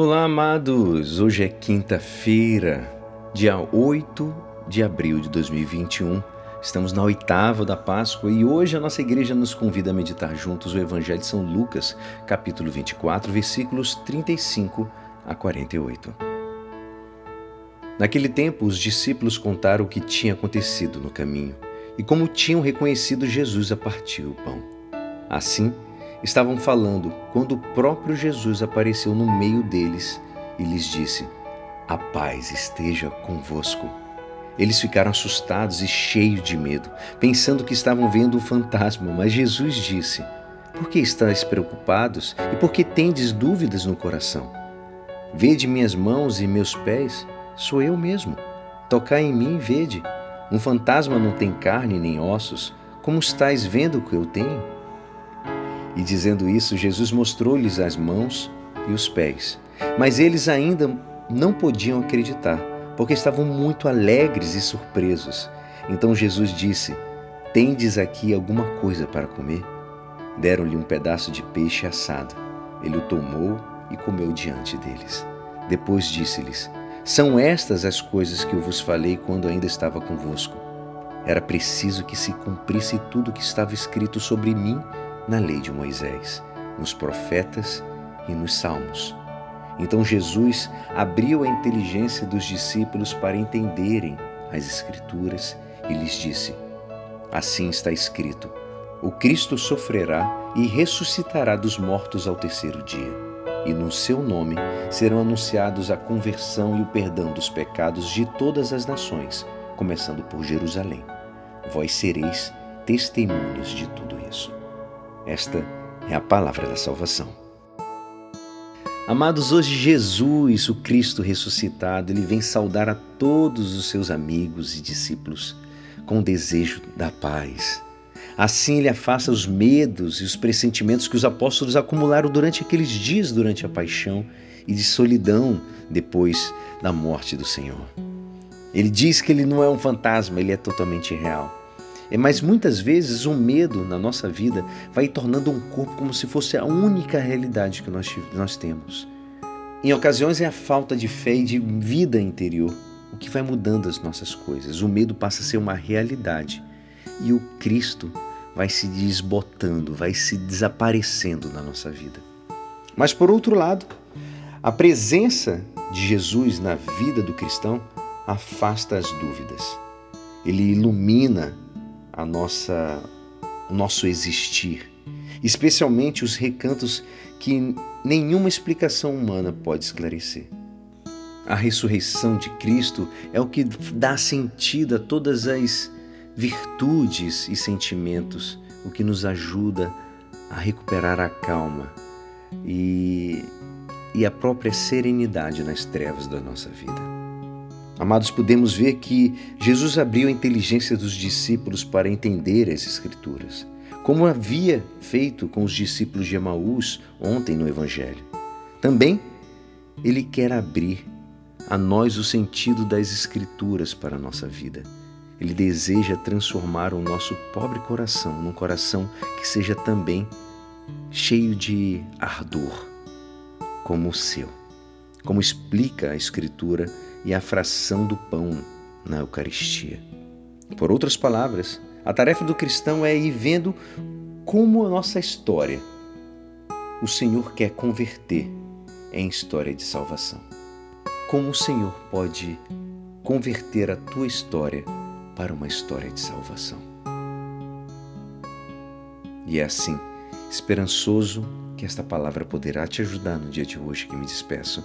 Olá, amados! Hoje é quinta-feira, dia 8 de abril de 2021. Estamos na oitava da Páscoa e hoje a nossa igreja nos convida a meditar juntos o Evangelho de São Lucas, capítulo 24, versículos 35 a 48. Naquele tempo, os discípulos contaram o que tinha acontecido no caminho e como tinham reconhecido Jesus a partir do pão. Assim, estavam falando quando o próprio Jesus apareceu no meio deles e lhes disse: A paz esteja convosco. Eles ficaram assustados e cheios de medo, pensando que estavam vendo um fantasma, mas Jesus disse: Por que estáis preocupados e por que tendes dúvidas no coração? Vede minhas mãos e meus pés, sou eu mesmo. Tocai em mim e vede. Um fantasma não tem carne nem ossos, como estáis vendo o que eu tenho? E dizendo isso, Jesus mostrou-lhes as mãos e os pés. Mas eles ainda não podiam acreditar, porque estavam muito alegres e surpresos. Então Jesus disse: Tendes aqui alguma coisa para comer? Deram-lhe um pedaço de peixe assado. Ele o tomou e comeu diante deles. Depois disse-lhes: São estas as coisas que eu vos falei quando ainda estava convosco. Era preciso que se cumprisse tudo o que estava escrito sobre mim na lei de Moisés, nos profetas e nos salmos. Então Jesus abriu a inteligência dos discípulos para entenderem as Escrituras e lhes disse: Assim está escrito: O Cristo sofrerá e ressuscitará dos mortos ao terceiro dia, e no seu nome serão anunciados a conversão e o perdão dos pecados de todas as nações, começando por Jerusalém. Vós sereis testemunhas de tudo. Esta é a palavra da salvação. Amados, hoje Jesus, o Cristo ressuscitado, ele vem saudar a todos os seus amigos e discípulos com o desejo da paz. Assim ele afasta os medos e os pressentimentos que os apóstolos acumularam durante aqueles dias durante a paixão e de solidão depois da morte do Senhor. Ele diz que ele não é um fantasma, ele é totalmente real. É, mas muitas vezes o medo na nossa vida vai tornando um corpo como se fosse a única realidade que nós, nós temos. Em ocasiões é a falta de fé e de vida interior o que vai mudando as nossas coisas. O medo passa a ser uma realidade e o Cristo vai se desbotando, vai se desaparecendo na nossa vida. Mas por outro lado, a presença de Jesus na vida do cristão afasta as dúvidas. Ele ilumina a nossa o nosso existir, especialmente os recantos que nenhuma explicação humana pode esclarecer. A ressurreição de Cristo é o que dá sentido a todas as virtudes e sentimentos, o que nos ajuda a recuperar a calma e, e a própria serenidade nas trevas da nossa vida. Amados, podemos ver que Jesus abriu a inteligência dos discípulos para entender as Escrituras, como havia feito com os discípulos de Emaús ontem no Evangelho. Também ele quer abrir a nós o sentido das Escrituras para a nossa vida. Ele deseja transformar o nosso pobre coração num coração que seja também cheio de ardor, como o seu. Como explica a Escritura e a fração do pão na Eucaristia. Por outras palavras, a tarefa do cristão é ir vendo como a nossa história o Senhor quer converter em história de salvação. Como o Senhor pode converter a tua história para uma história de salvação. E é assim, esperançoso, que esta palavra poderá te ajudar no dia de hoje que me despeço